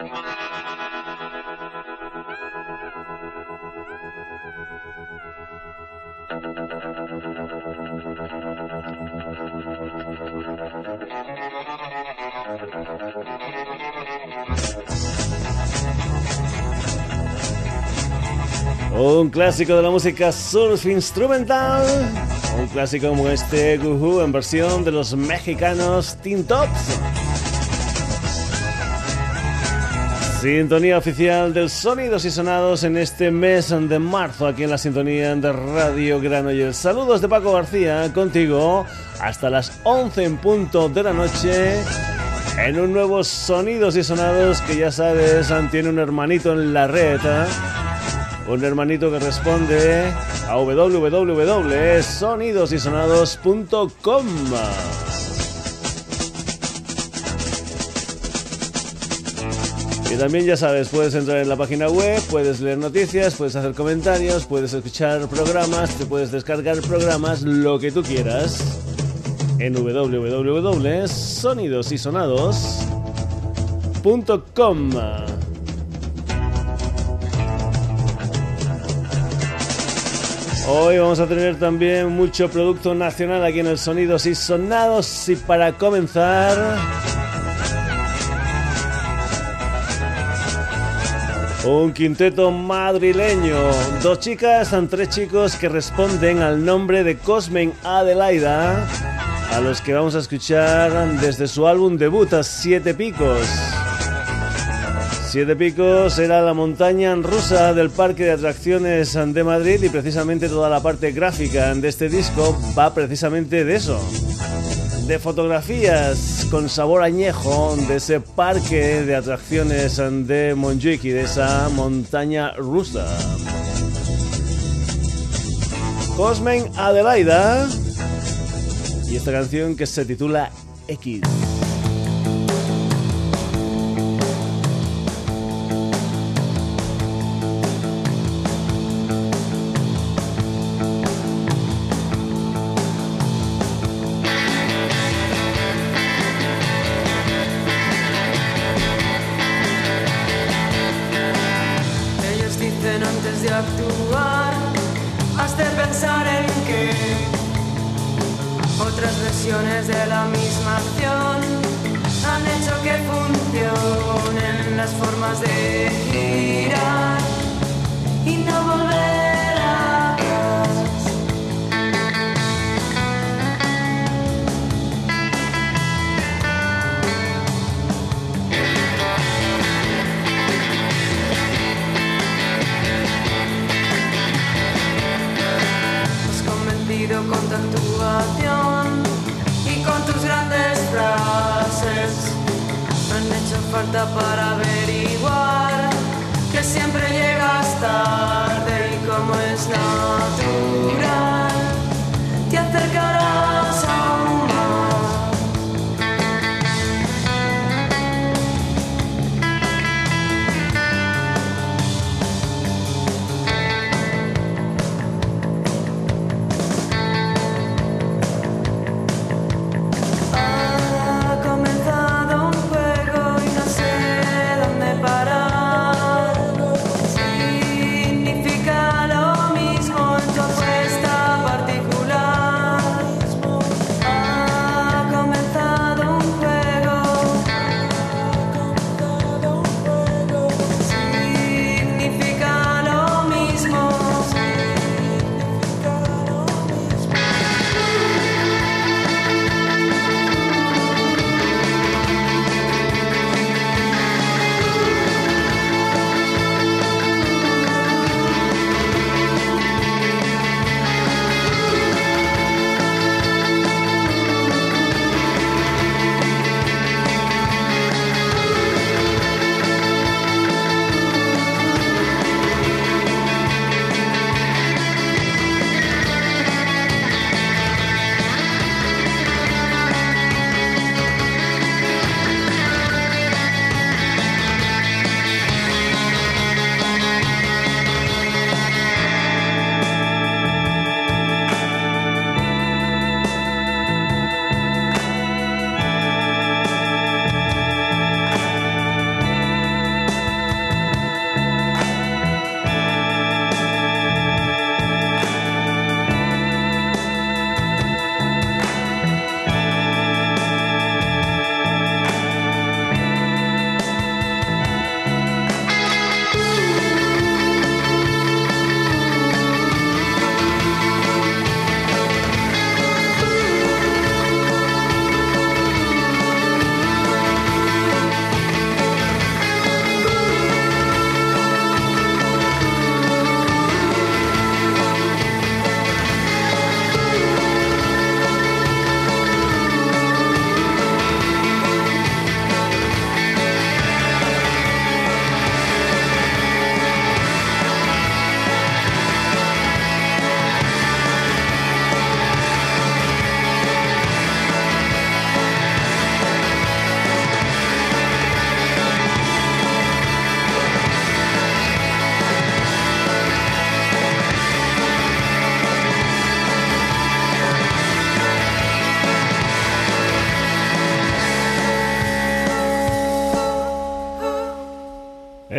Un clásico de la música surf instrumental. Un clásico como este Guhu en versión de los mexicanos Teen Tops. Sintonía oficial del Sonidos y Sonados en este mes de marzo aquí en la sintonía de Radio Granollers. Saludos de Paco García contigo hasta las 11 en punto de la noche en un nuevo Sonidos y Sonados que ya sabes tiene un hermanito en la red. ¿eh? un hermanito que responde a www.sonidosysonados.com. también ya sabes, puedes entrar en la página web, puedes leer noticias, puedes hacer comentarios, puedes escuchar programas, te puedes descargar programas, lo que tú quieras, en www.sonidosysonados.com. Hoy vamos a tener también mucho producto nacional aquí en el Sonidos y Sonados. Y para comenzar, un quinteto madrileño. Dos chicas, tres chicos que responden al nombre de Cosmen Adelaida, a los que vamos a escuchar desde su álbum debut a Siete Picos. Siete Picos era la montaña rusa del parque de atracciones de Madrid y precisamente toda la parte gráfica de este disco va precisamente de eso. De fotografías con sabor añejo de ese parque de atracciones de Montjuic y de esa montaña rusa. Cosmen Adelaida y esta canción que se titula X.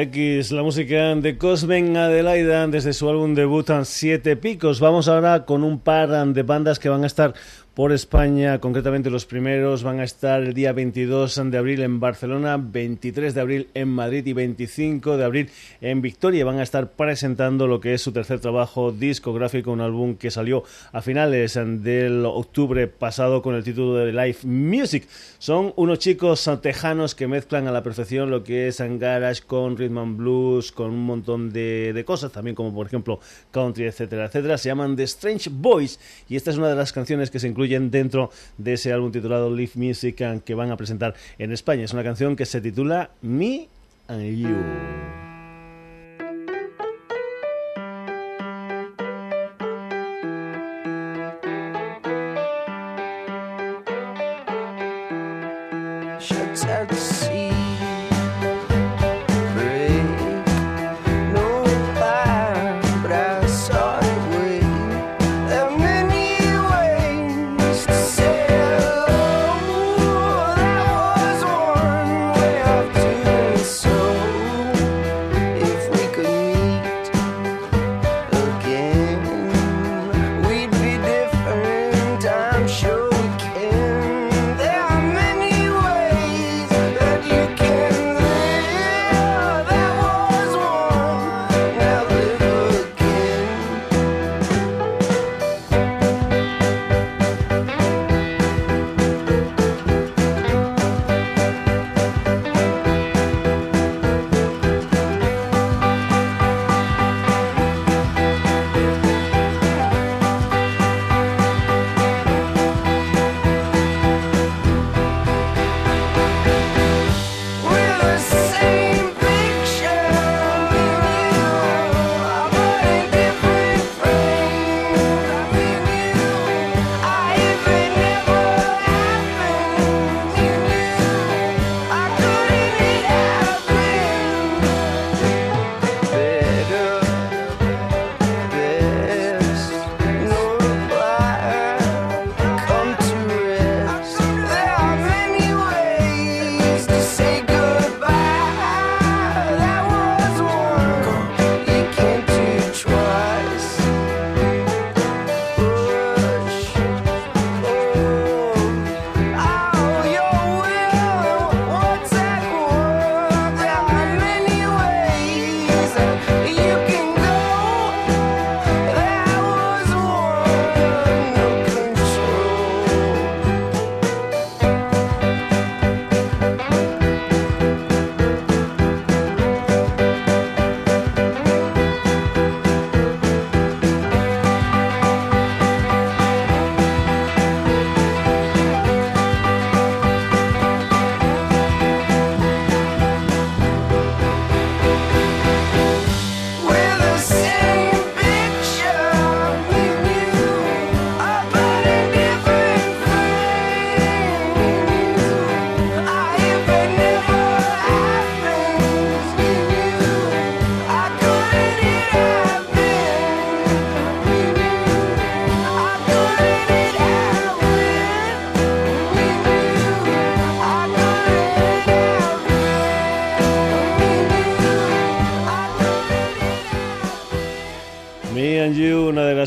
X, la música de Cosmen Adelaida desde su álbum debut Siete Picos. Vamos ahora con un par de bandas que van a estar por España. Concretamente los primeros van a estar el día 22 de abril en Barcelona, 23 de abril en Madrid y 25 de abril en Victoria. Van a estar presentando lo que es su tercer trabajo discográfico, un álbum que salió a finales del octubre pasado con el título de Live Music. Son unos chicos tejanos que mezclan a la perfección lo que es garage con rhythm and blues, con un montón de, de cosas, también como por ejemplo country, etcétera, etcétera. Se llaman The Strange Boys y esta es una de las canciones que se incluye dentro de ese álbum titulado Live Music que van a presentar en España. Es una canción que se titula Me and You.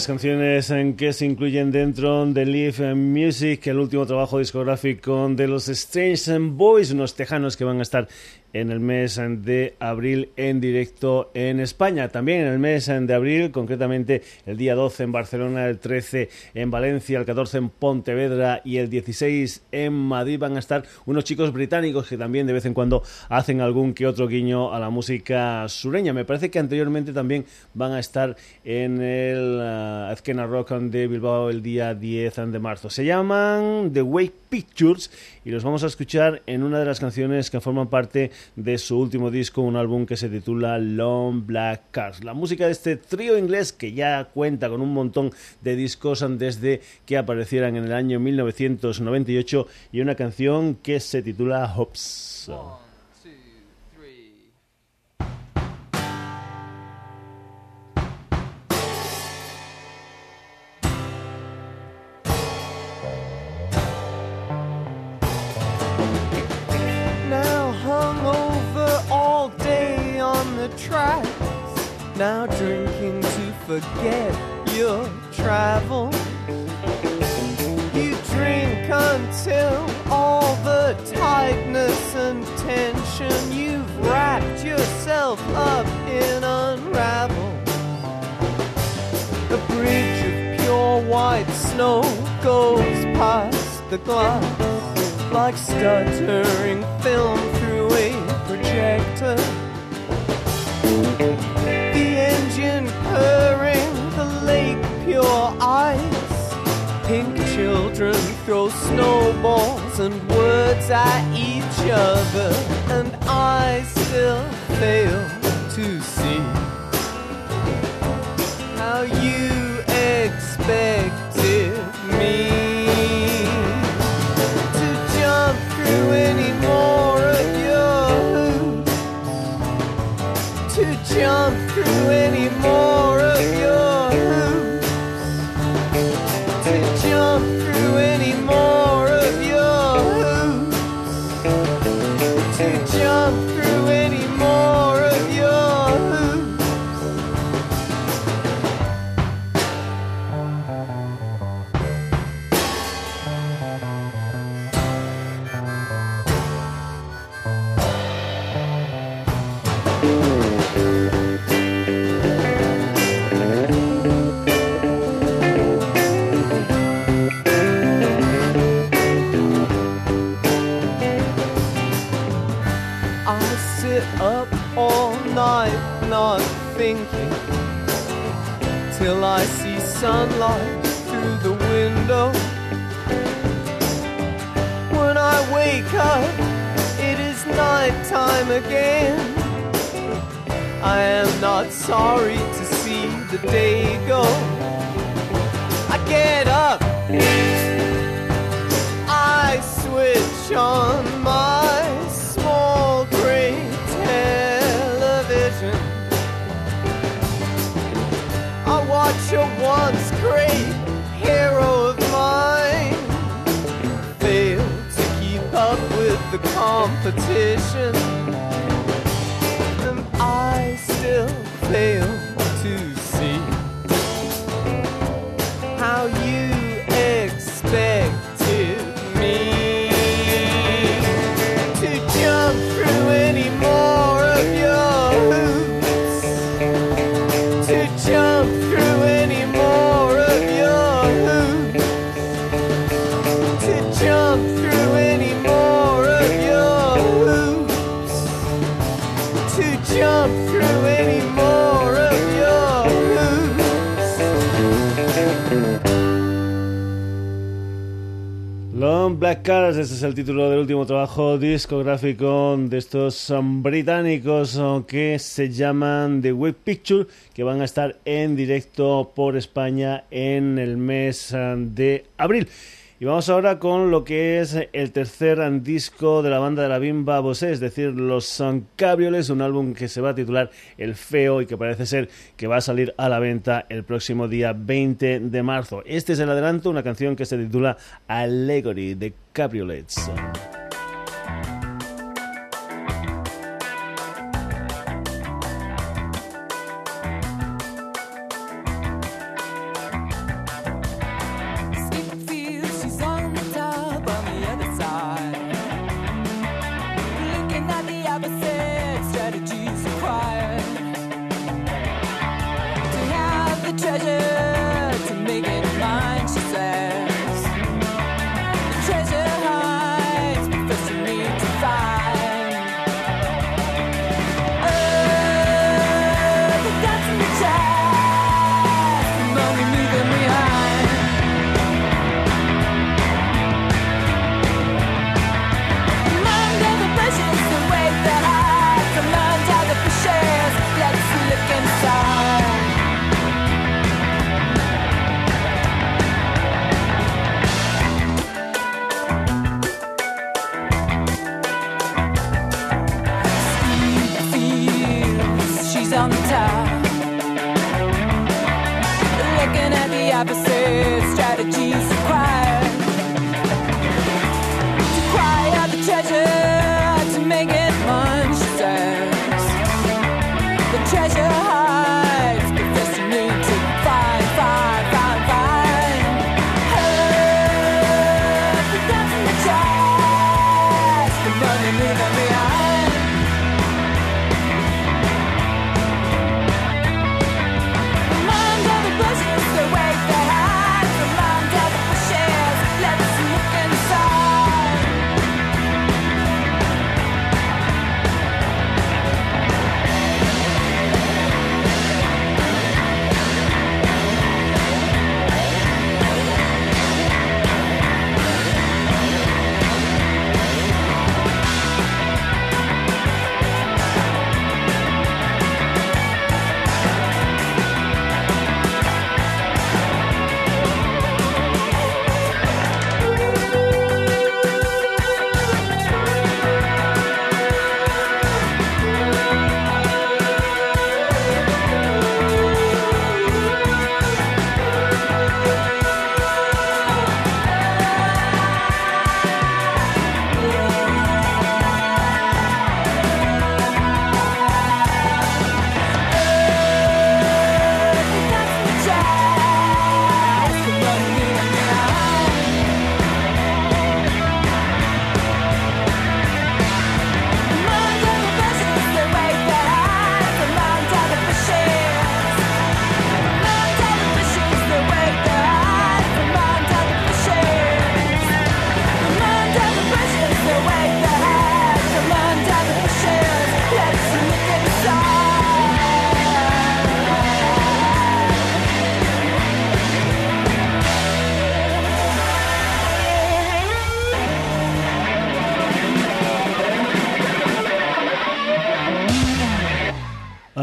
Canciones en que se incluyen dentro de Live Music, el último trabajo discográfico de los Strange Boys, unos tejanos que van a estar en el mes de abril en directo en España. También en el mes de abril, concretamente el día 12 en Barcelona, el 13 en Valencia, el 14 en Pontevedra y el 16 en Madrid van a estar unos chicos británicos que también de vez en cuando hacen algún que otro guiño a la música sureña. Me parece que anteriormente también van a estar en el uh, Azkena Rock de Bilbao el día 10 de marzo. Se llaman The Wake Pictures y los vamos a escuchar en una de las canciones que forman parte de su último disco, un álbum que se titula Long Black Cars. La música de este trío inglés que ya cuenta con un montón de discos desde que aparecieran en el año 1998 y una canción que se titula Hops. Forget your travel. You drink until all the tightness and tension you've wrapped yourself up in unravel. The bridge of pure white snow goes past the glass like stuttering film through a projector. The engine lake pure eyes. Pink children throw snowballs and words at each other, and I still fail to see el título del último trabajo discográfico de estos um, británicos uh, que se llaman The Web Picture, que van a estar en directo por España en el mes uh, de abril. Y vamos ahora con lo que es el tercer disco de la banda de la Bimba Bosé, es decir, Los um, Cabrioles, un álbum que se va a titular El Feo y que parece ser que va a salir a la venta el próximo día 20 de marzo. Este es el adelanto, una canción que se titula Allegory de Cabriolets. Looking at the opposite strategies. Required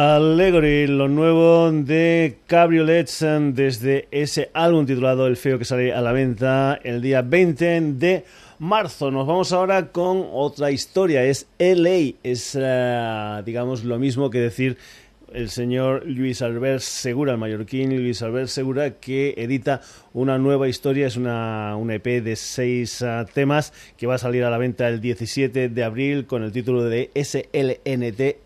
Allegory, lo nuevo de Cabriolets desde ese álbum titulado El Feo que sale a la venta el día 20 de marzo. Nos vamos ahora con otra historia, es LA, es uh, digamos lo mismo que decir el señor Luis Albert Segura, el mallorquín Luis Albert Segura, que edita una nueva historia, es una, una EP de seis uh, temas que va a salir a la venta el 17 de abril con el título de SLNTFL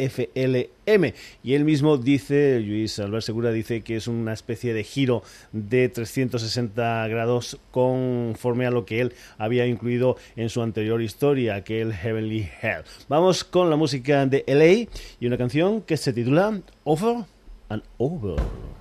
M. Y él mismo dice, Luis Albert Segura dice que es una especie de giro de 360 grados conforme a lo que él había incluido en su anterior historia, aquel Heavenly Hell. Vamos con la música de LA y una canción que se titula Over and Over.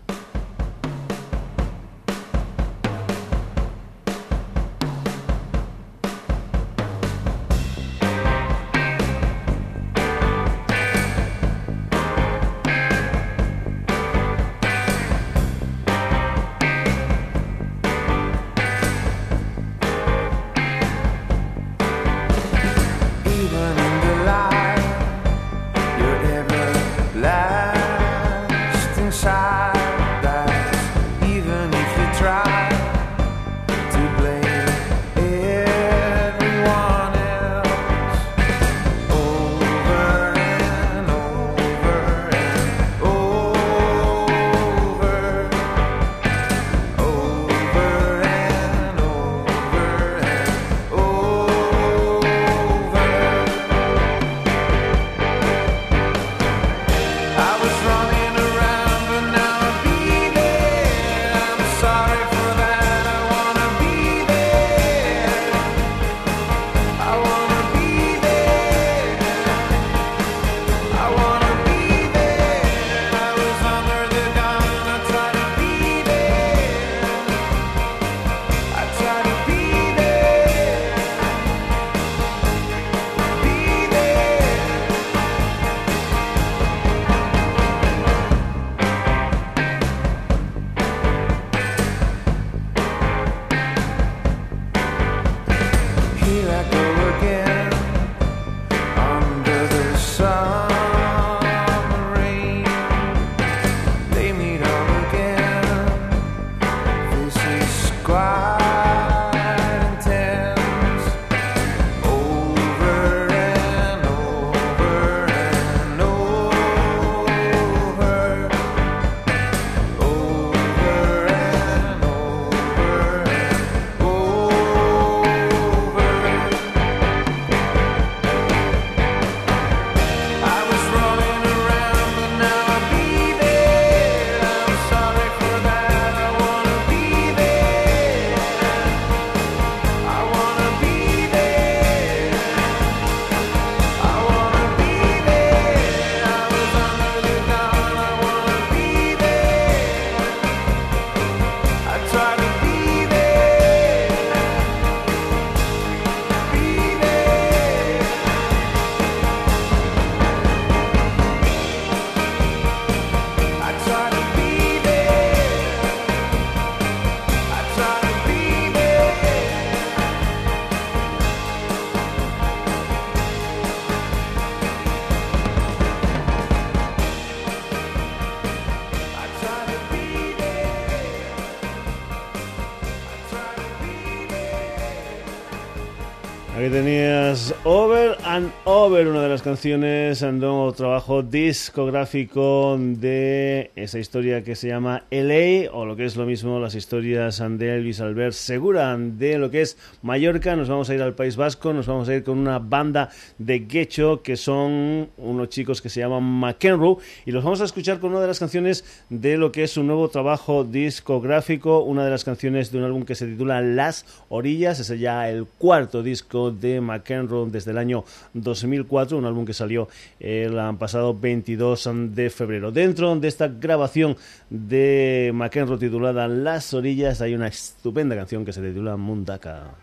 Ahí tenías Over and Over, una de las canciones nuevo trabajo discográfico de esa historia que se llama LA, o lo que es lo mismo, las historias de Elvis Albert Segura, de lo que es Mallorca. Nos vamos a ir al País Vasco, nos vamos a ir con una banda de Gecho, que son unos chicos que se llaman McEnroe, y los vamos a escuchar con una de las canciones de lo que es un nuevo trabajo discográfico, una de las canciones de un álbum que se titula Las Orillas, es ya el cuarto disco de McEnroe desde el año 2004, un álbum que salió el pasado 22 de febrero. Dentro de esta grabación de McEnroe titulada Las Orillas hay una estupenda canción que se titula Mundaka.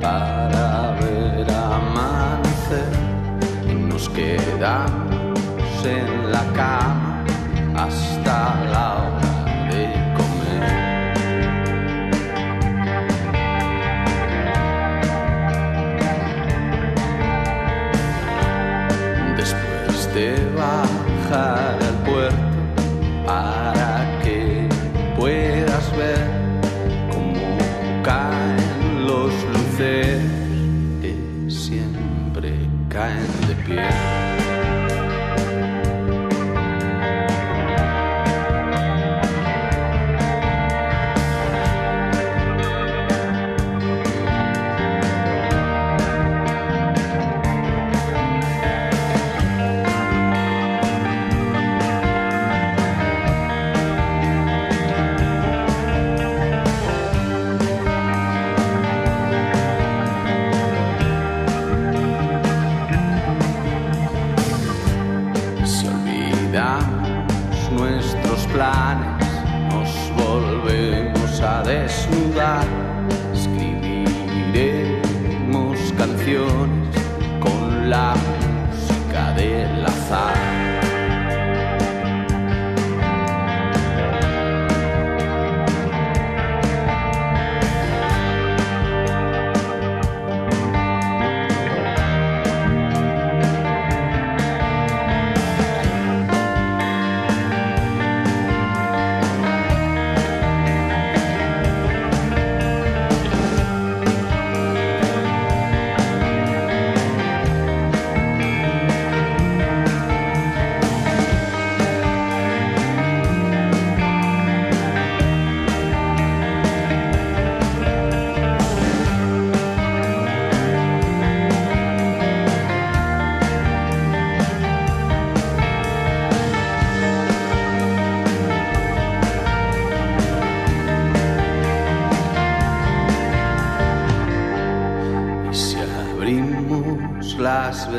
Para ver amanecer. Y nos quedamos en la cama hasta la hora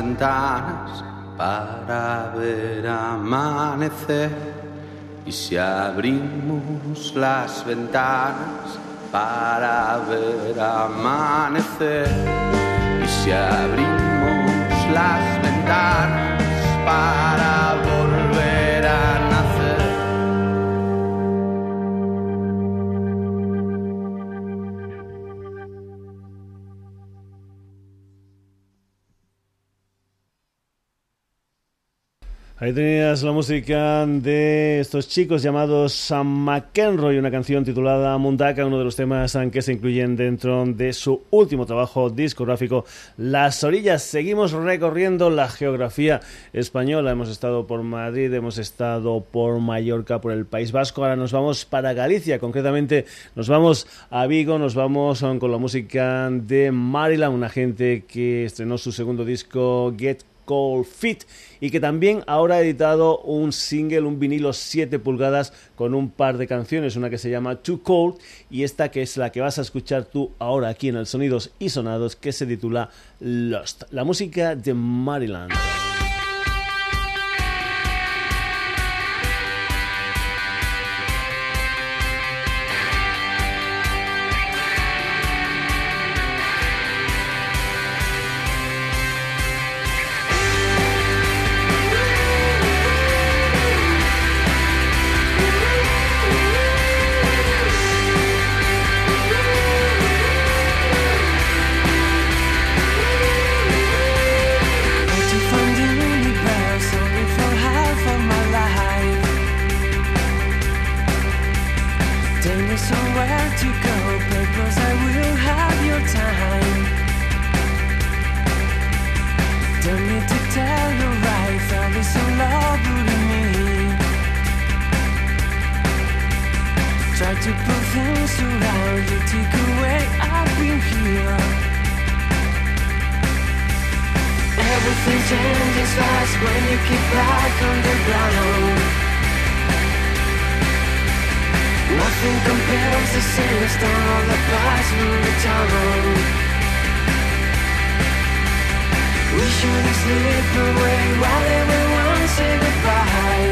ventanas para ver amanecer. Y si abrimos las ventanas para ver amanecer. Y si abrimos las ventanas para Ahí tenías la música de estos chicos llamados Sam McEnroe, una canción titulada Mundaka, uno de los temas que se incluyen dentro de su último trabajo discográfico, Las Orillas. Seguimos recorriendo la geografía española. Hemos estado por Madrid, hemos estado por Mallorca, por el País Vasco. Ahora nos vamos para Galicia, concretamente nos vamos a Vigo, nos vamos con la música de Maryland, una gente que estrenó su segundo disco, Get Cold Fit y que también ahora ha editado un single, un vinilo 7 pulgadas con un par de canciones, una que se llama Too Cold y esta que es la que vas a escuchar tú ahora aquí en el Sonidos y Sonados que se titula Lost, la música de Maryland. Slip away while everyone say goodbye.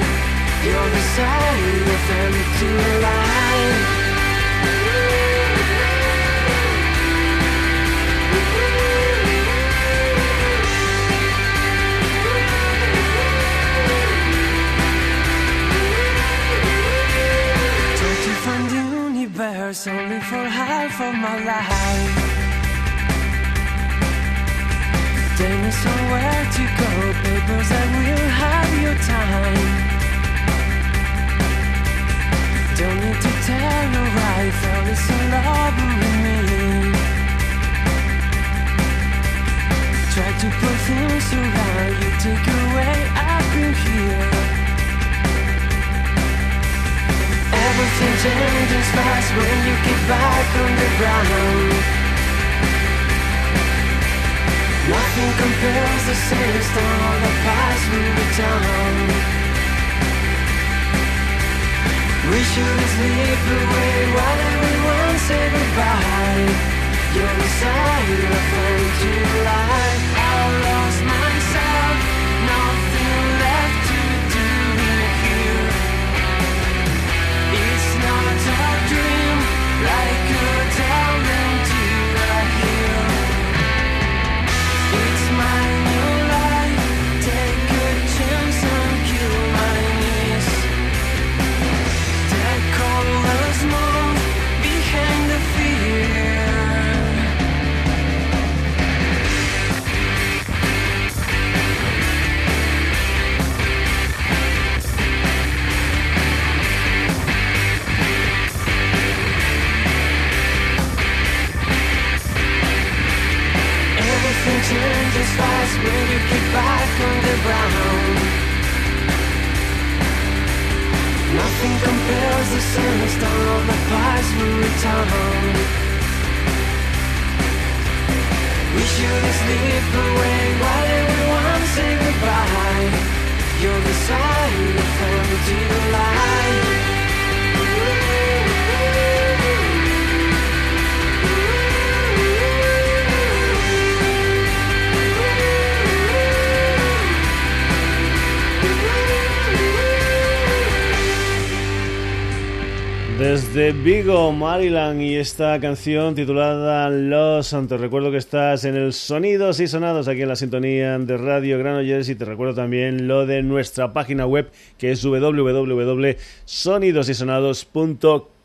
You're the sign of empty life. Universe only for half of my life. Me somewhere to go, papers will have your time. Don't need to tell no right, fell is in love me. Try to around you, take away, I've here. Everything changes fast when you get back on the ground. Nothing compares to sandstorm that pass we were down We should just leave the way while everyone say goodbye? You're the side of found you like I lost myself, nothing left to do here It's not a dream like a Everything changes fast when you get back on the ground. Nothing compares the sinister of the past will return. We should sleep away while everyone say goodbye. You're the sign of empty life. Desde Vigo, Maryland, y esta canción titulada Los. Te recuerdo que estás en el Sonidos y Sonados aquí en la sintonía de Radio Granollers y te recuerdo también lo de nuestra página web que es www.sonidosysonados.com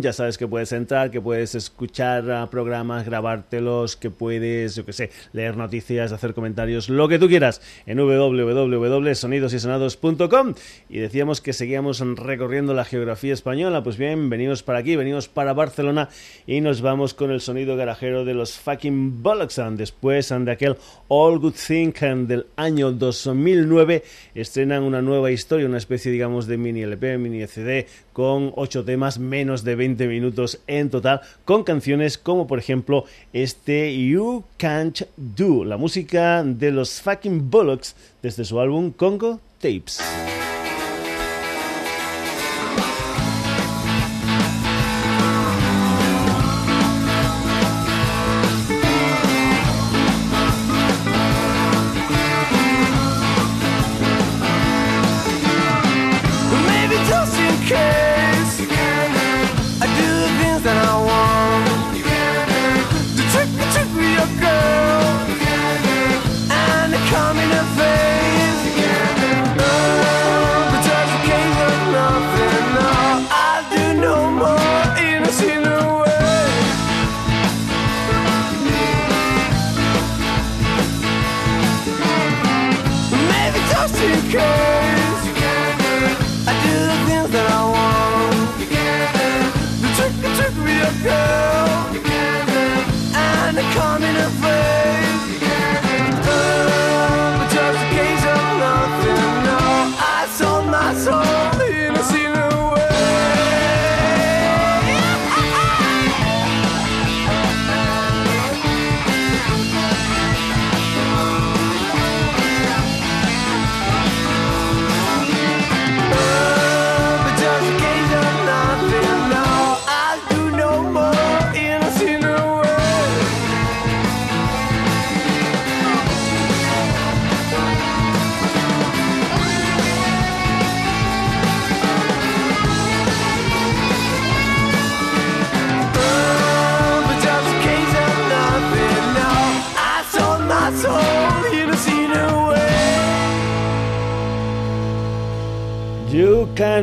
Ya sabes que puedes entrar, que puedes escuchar ah, programas, grabártelos, que puedes, yo que sé, leer noticias, hacer comentarios, lo que tú quieras en www.sonidosysonados.com. Y decíamos que seguíamos recorriendo la geografía española. Pues bien, venimos para aquí, venimos para Barcelona y nos vamos con el sonido garajero de los fucking Bollocks. Después de aquel All Good Thing del año 2009, estrenan una nueva historia, una especie, digamos, de mini LP, mini CD con ocho temas, menos de 20 minutos en total, con canciones como por ejemplo este You Can't Do, la música de los fucking Bollocks desde su álbum Congo Tapes.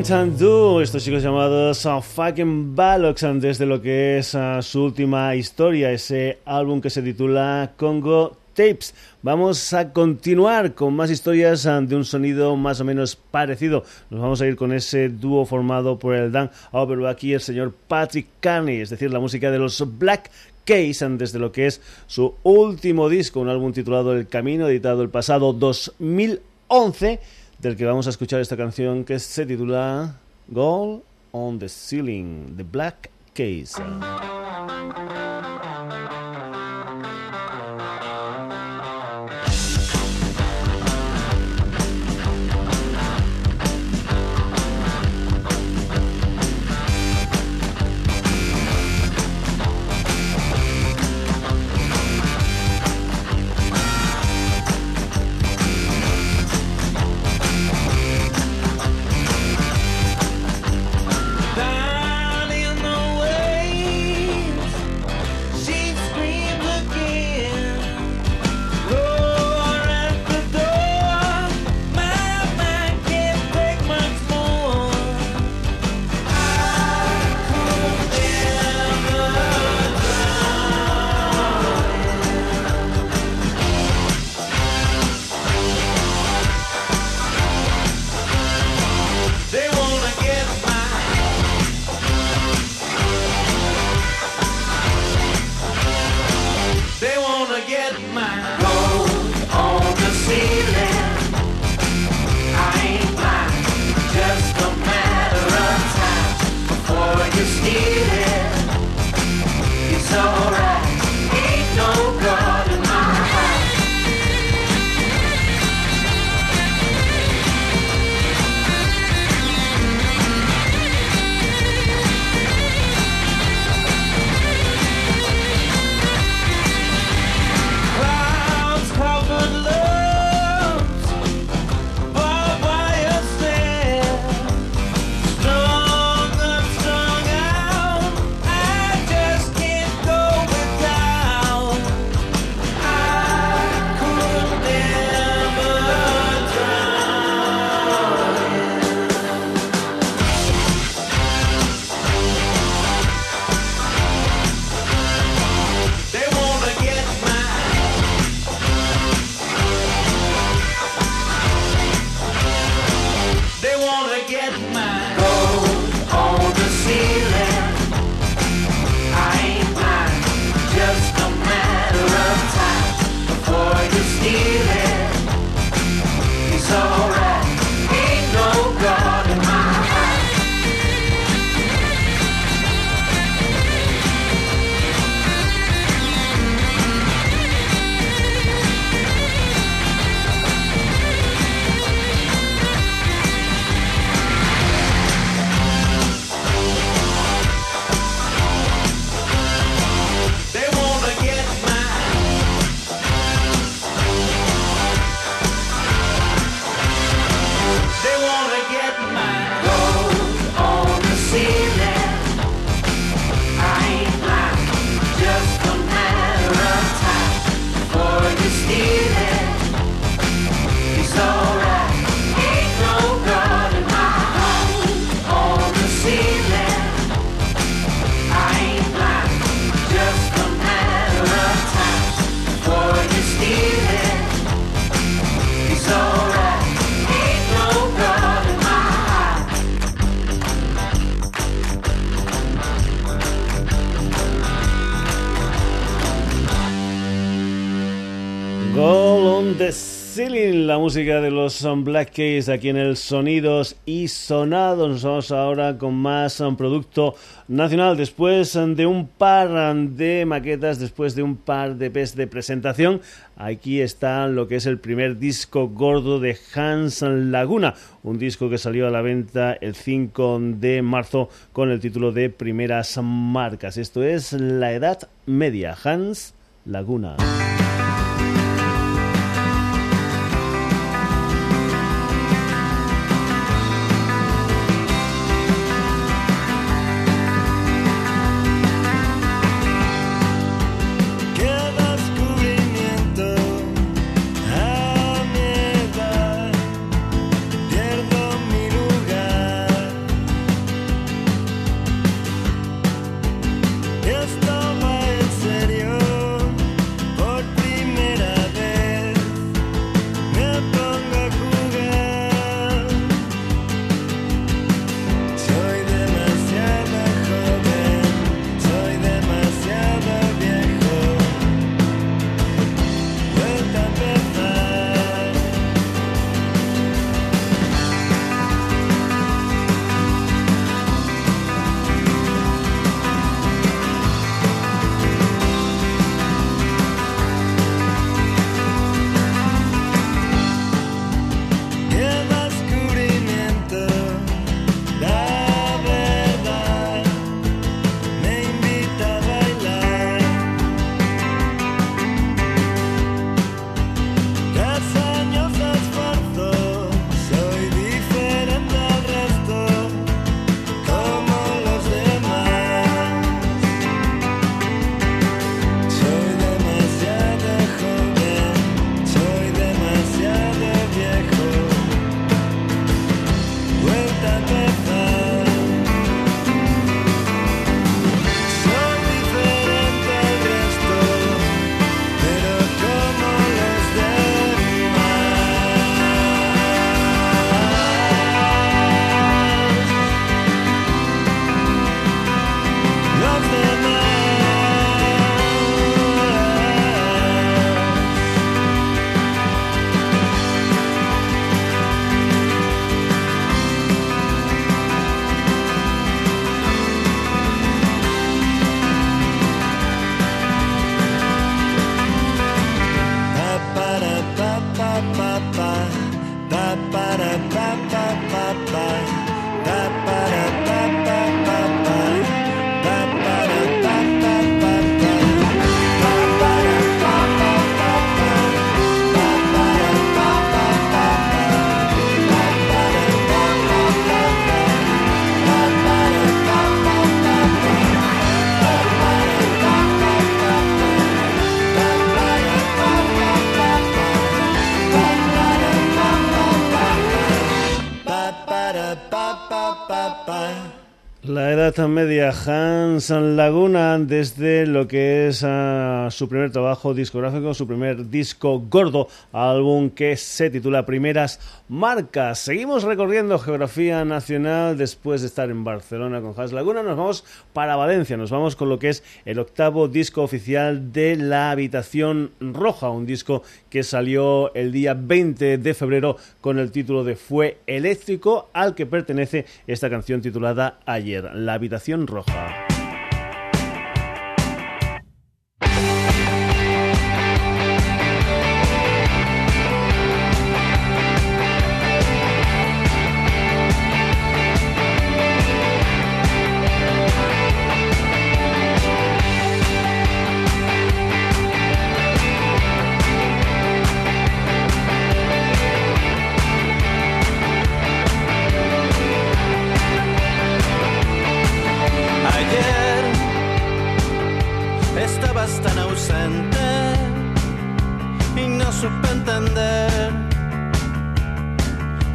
Estos chicos llamados uh, Fucking Balox desde lo que es uh, su última historia, ese álbum que se titula Congo Tapes. Vamos a continuar con más historias uh, de un sonido más o menos parecido. Nos vamos a ir con ese dúo formado por el Dan Overback y el señor Patrick Carney, es decir, la música de los Black Case desde lo que es su último disco, un álbum titulado El Camino, editado el pasado 2011 del que vamos a escuchar esta canción que se titula Gold on the Ceiling, The Black Case. Los um, Black Keys aquí en el Sonidos y Sonados. Nos vamos ahora con más um, producto nacional. Después um, de un par de maquetas, después de un par de pes de presentación, aquí está lo que es el primer disco gordo de Hans Laguna. Un disco que salió a la venta el 5 de marzo con el título de Primeras Marcas. Esto es La Edad Media, Hans Laguna. Laguna, desde lo que es ah, su primer trabajo discográfico, su primer disco gordo, álbum que se titula Primeras Marcas. Seguimos recorriendo geografía nacional después de estar en Barcelona con Hans Laguna. Nos vamos para Valencia, nos vamos con lo que es el octavo disco oficial de La Habitación Roja, un disco que salió el día 20 de febrero con el título de Fue Eléctrico, al que pertenece esta canción titulada Ayer. La habitación roja.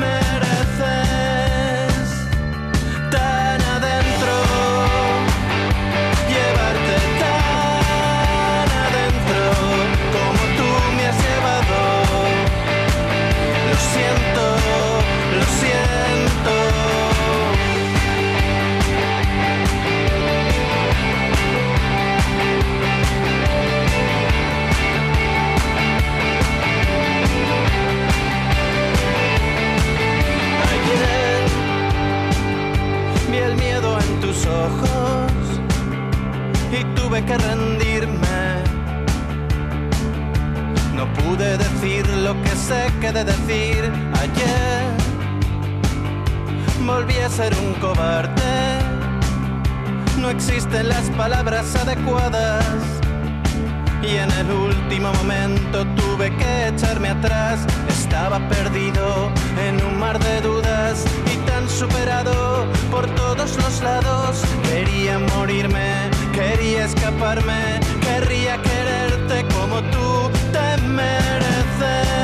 te tuve que rendirme. No pude decir lo que sé que de decir ayer. Volví a ser un cobarde. No existen las palabras adecuadas. Y en el último momento tuve que echarme atrás. Estaba perdido en un mar de dudas y tan superado por todos los lados. Quería morirme Quería escaparme, querría quererte como tú te mereces.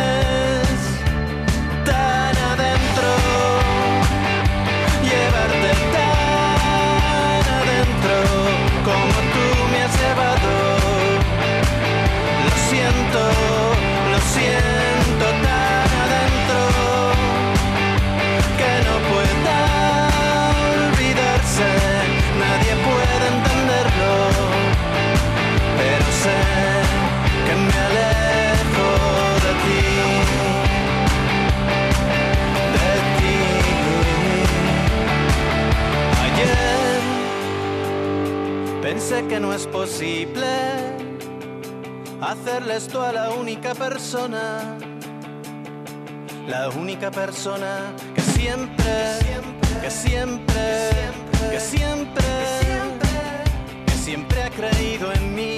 Hacerle esto a la única persona, la única persona que siempre, que siempre, que siempre, que siempre ha creído en mí.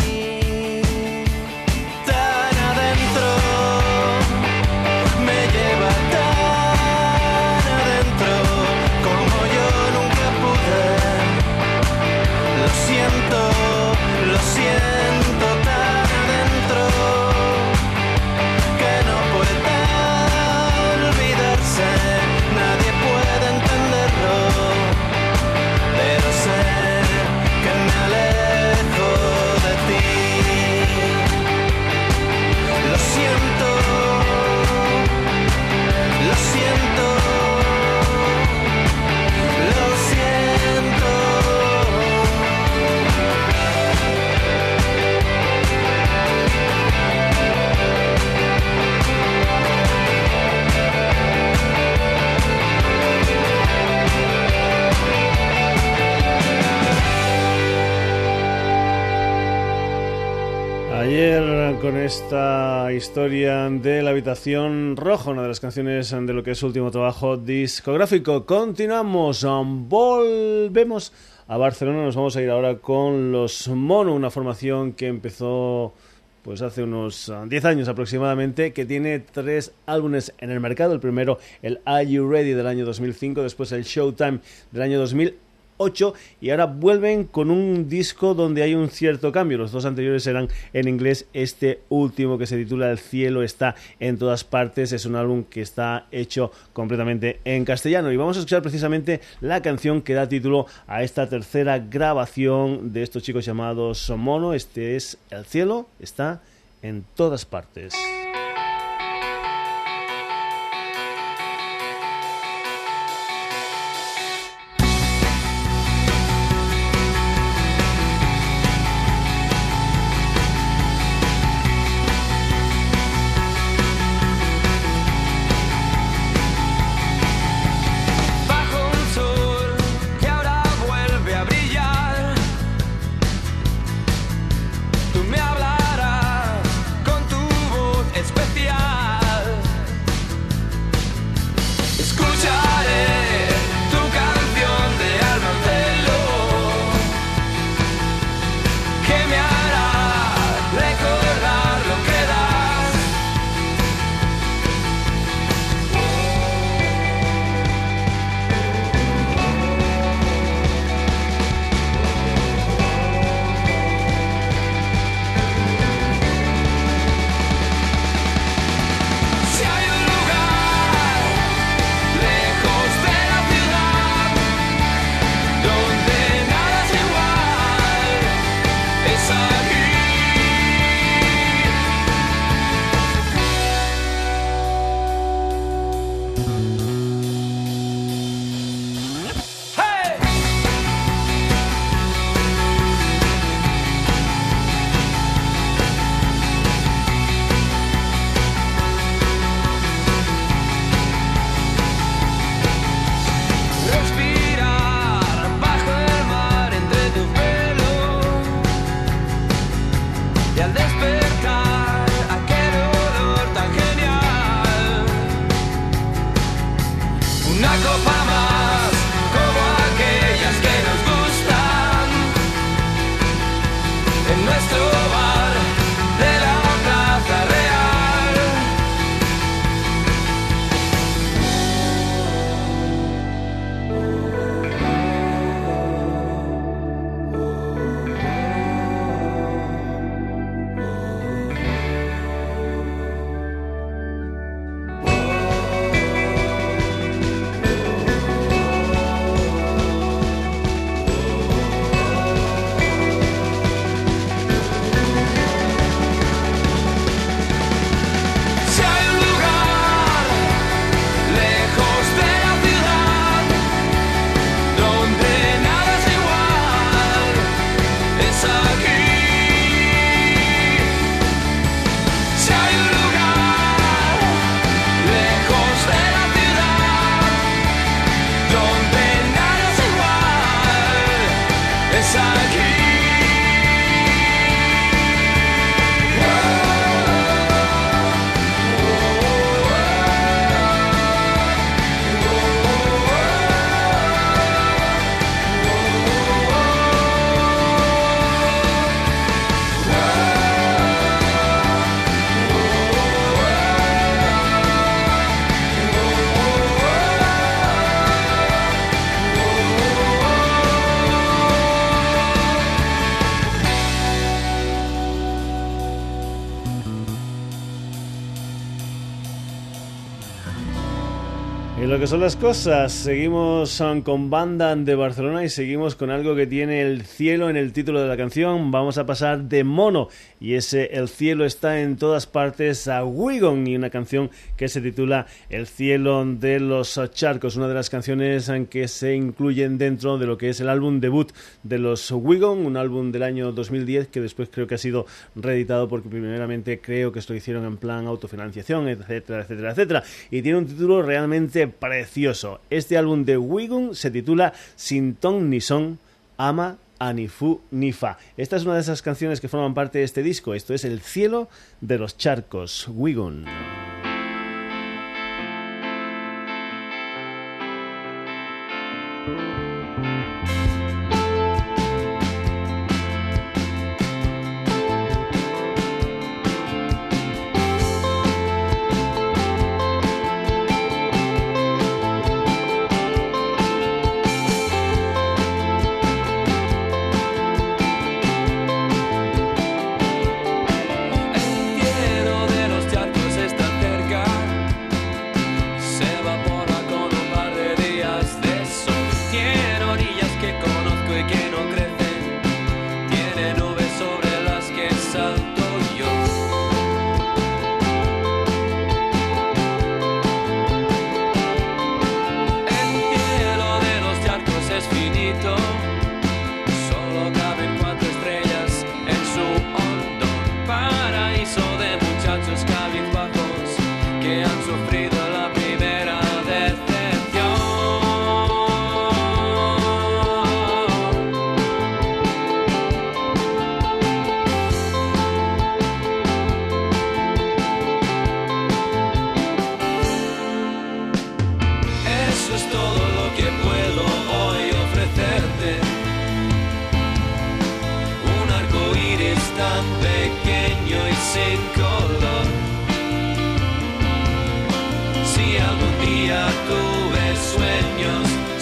Esta historia de la habitación roja, una de las canciones de lo que es su último trabajo discográfico. Continuamos, volvemos a Barcelona, nos vamos a ir ahora con los Mono, una formación que empezó pues hace unos 10 años aproximadamente, que tiene tres álbumes en el mercado. El primero, el Are You Ready del año 2005, después el Showtime del año 2000 y ahora vuelven con un disco donde hay un cierto cambio. Los dos anteriores eran en inglés, este último que se titula El cielo está en todas partes es un álbum que está hecho completamente en castellano y vamos a escuchar precisamente la canción que da título a esta tercera grabación de estos chicos llamados Mono. Este es El cielo está en todas partes. Son las cosas. Seguimos con banda de Barcelona y seguimos con algo que tiene el cielo en el título de la canción. Vamos a pasar de mono y ese El cielo está en todas partes a Wigon y una canción que se titula El cielo de los charcos, una de las canciones en que se incluyen dentro de lo que es el álbum debut de los Wigon, un álbum del año 2010 que después creo que ha sido reeditado porque primeramente creo que esto hicieron en plan autofinanciación, etcétera, etcétera, etcétera. Y tiene un título realmente Este álbum de Wigon se titula Sin ton ni son, ama Anifu Nifa. Esta es una de esas canciones que forman parte de este disco. Esto es El cielo de los charcos,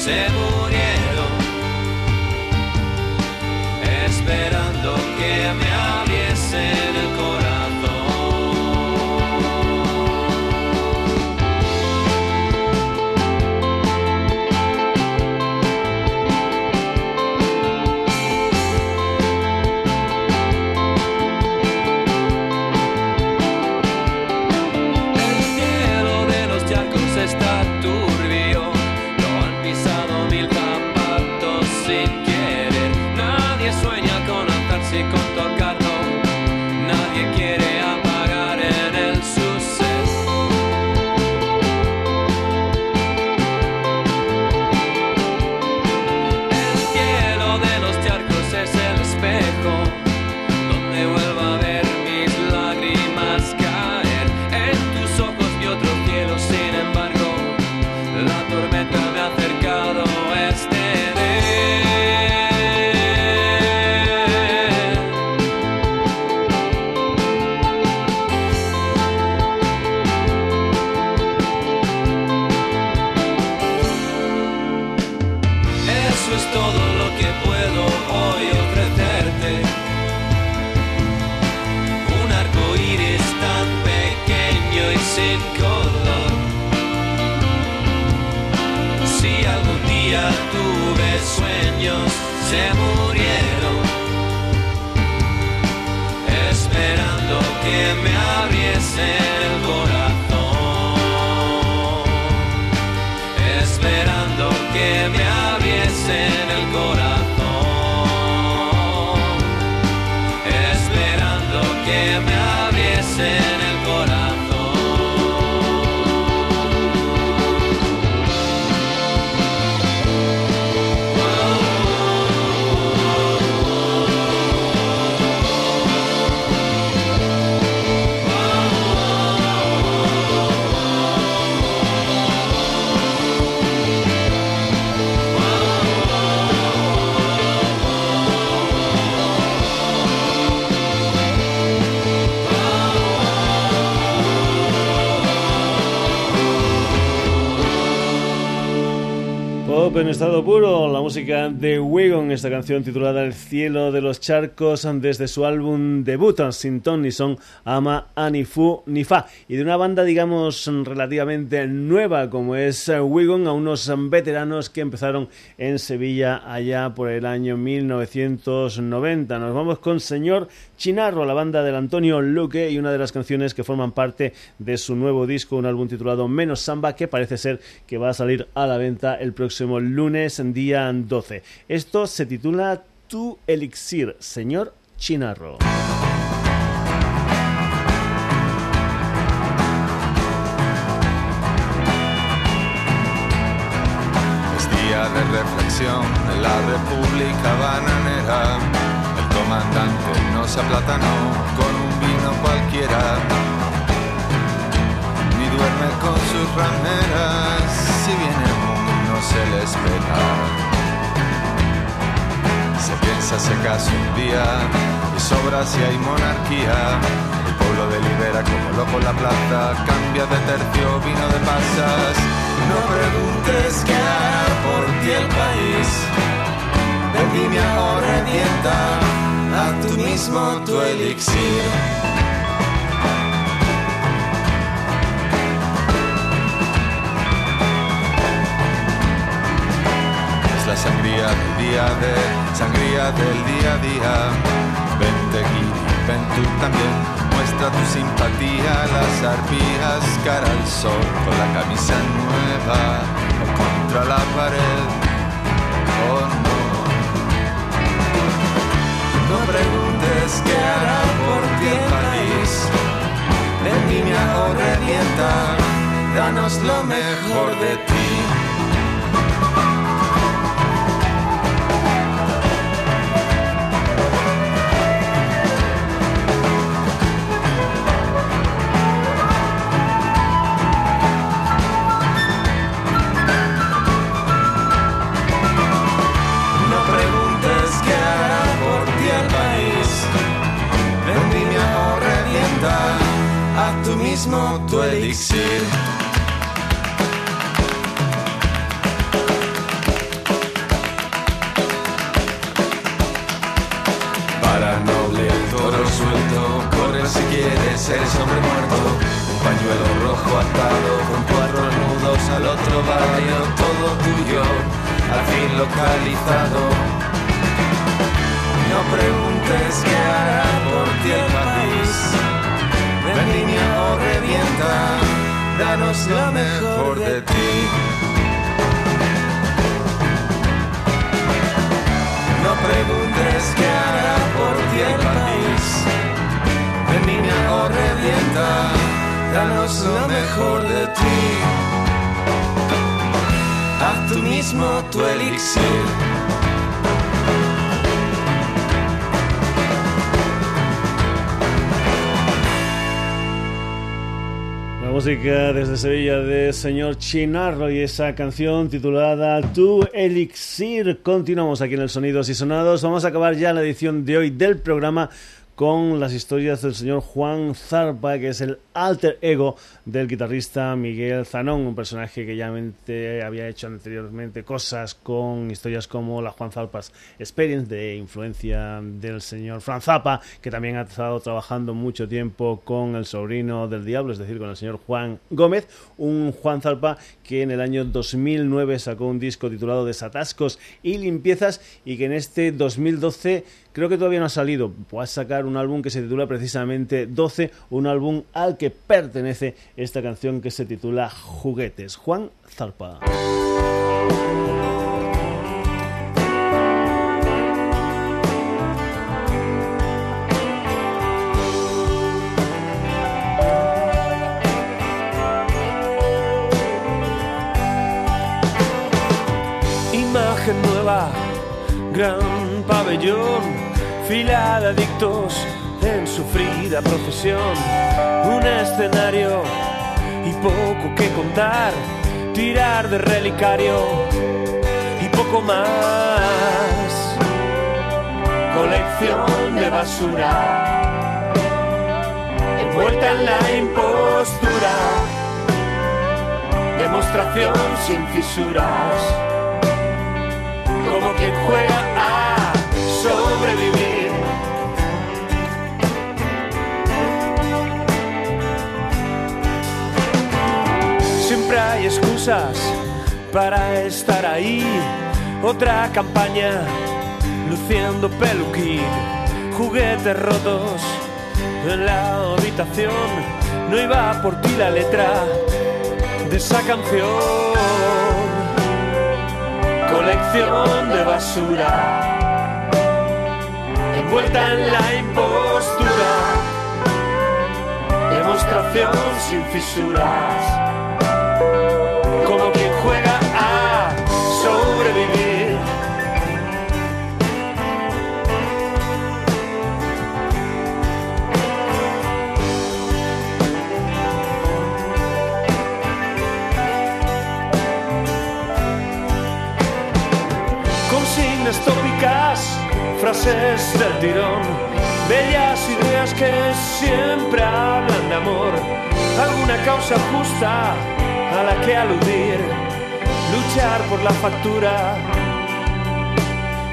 Wigon. Estado puro, la música de Wigon, esta canción titulada El cielo de los charcos desde su álbum debut, Sin Ton ni Son, Ama Anifu Nifa, y de una banda digamos relativamente nueva como es Wigon, a unos veteranos que empezaron en Sevilla allá por el año 1990. Nos vamos con Señor Chinarro, la banda del Antonio Luque y una de las canciones que forman parte de su nuevo disco, un álbum titulado Menos Samba, que parece ser que va a salir a la venta el próximo día 12. Esto se titula Tu Elixir, señor Chinarro. Es día de reflexión en la República Bananera. El comandante no se aplatanó con un vino cualquiera, ni duerme con sus rameras, si no se le espera. Se piensa se casi un día y sobra si hay monarquía. El pueblo delibera como loco la plata, cambia de tercio, vino de pasas. No preguntes qué hará por ti el país. Vendimia o revienta, a tú mismo tu elixir. Sangría del día de, sangría del día a día. Vente Kiri, ven tú también, muestra tu simpatía. Las arpías cara al sol con la camisa nueva o contra la pared. Oh no. No preguntes qué hará por ti el país. Vendimia o revienta, danos lo mejor de ti. Mismo tu elixir. Para noble toro suelto, corre si quieres, eres hombre muerto. Un pañuelo rojo atado con cuatro nudos al otro barrio, todo tuyo, al fin localizado. No preguntes qué hará por ti el país. Vendimia o revienta, danos lo mejor de ti. No preguntes qué hará por ti el país. Vendimia o revienta, danos lo mejor de ti. Haz tú mismo tu elixir. Música desde Sevilla de señor Chinarro y esa canción titulada Tu Elixir. Continuamos aquí en el Sonidos y Sonados. Vamos a acabar ya la edición de hoy del programa con las historias del señor Juan Zarpa, que es el alter ego del guitarrista Miguel Zanón, un personaje que ya había hecho anteriormente cosas con historias como la Juan Zarpa's Experience, de influencia del señor Franz Zappa, que también ha estado trabajando mucho tiempo con el sobrino del diablo, es decir, con el señor Juan Gómez, un Juan Zarpa que en el año 2009 sacó un disco titulado Desatascos y Limpiezas y que en este 2012 creo que todavía no ha salido, va a sacar un álbum que se titula precisamente 12, un álbum al que pertenece esta canción que se titula Juguetes. Juan Zarpa. Imagen nueva, gran pabellón, fila de adictos en sufrida procesión. Un escenario y poco que contar, tirar de relicario y poco más. Colección de basura, envuelta en la impostura. Demostración sin fisuras como quien juega a sobrevivir. Siempre hay excusas para estar ahí. Otra campaña luciendo peluquín, juguetes rotos en la habitación. No iba por ti la letra de esa canción colección de basura, envuelta en la impostura, demostración sin fisuras, tópicas, frases del tirón, bellas ideas que siempre hablan de amor, alguna causa justa a la que aludir, luchar por la factura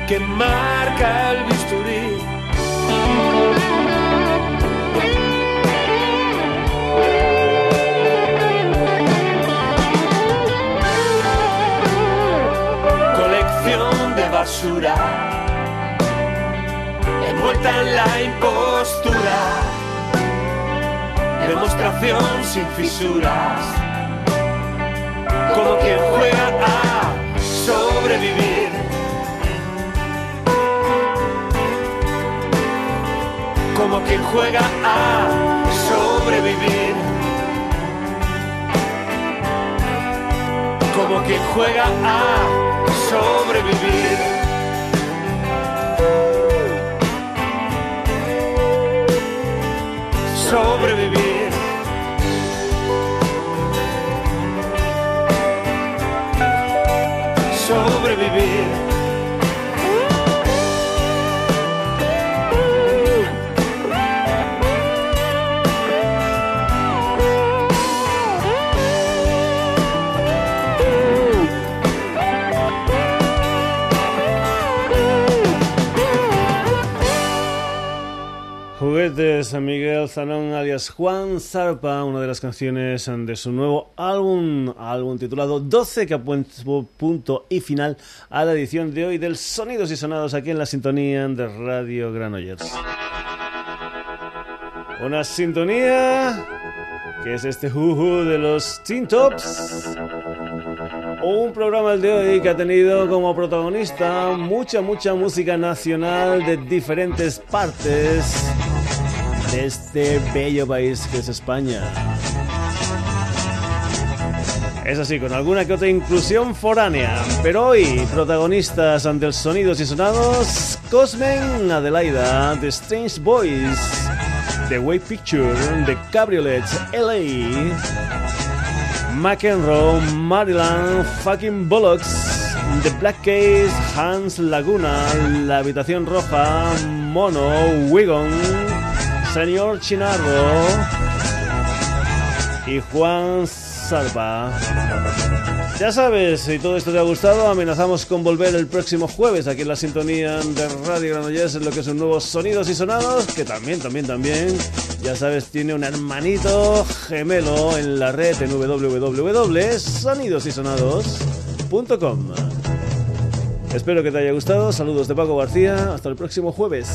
que marca el bisturí. Basura, envuelta en la impostura, demostración sin fisuras, como quien juega a sobrevivir. como quien juega a sobrevivir. Como quien juega a sobrevivir. Sobrevivir. Sobrevivir. Zanón alias Juan Zarpa, una de las canciones de su nuevo álbum, álbum titulado 12, que punto y final a la edición de hoy del Sonidos y Sonados aquí en la sintonía de Radio Granollers. Una sintonía que es este juju de los Teen Tops. Un programa el de hoy que ha tenido como protagonista mucha, mucha música nacional de diferentes partes este bello país que es España. Es así, con alguna que otra inclusión foránea. Pero hoy, protagonistas ante el Sonidos y Sonados, Cosmen Adelaida, The Strange Boys, The Way Picture, The Cabriolet, LA, McEnroe, Maryland, Fucking Bullocks, The Black Case, Hans Laguna, La Habitación Roja, Mono, Wigon, Señor Chinardo y Juan Salva. Ya sabes, si todo esto te ha gustado, amenazamos con volver el próximo jueves aquí en la sintonía de Radio Granollers en lo que son nuevos sonidos y sonados, que también, también, también, ya sabes, tiene un hermanito gemelo en la red en www.sonidosysonados.com. Espero que te haya gustado, saludos de Paco García, hasta el próximo jueves.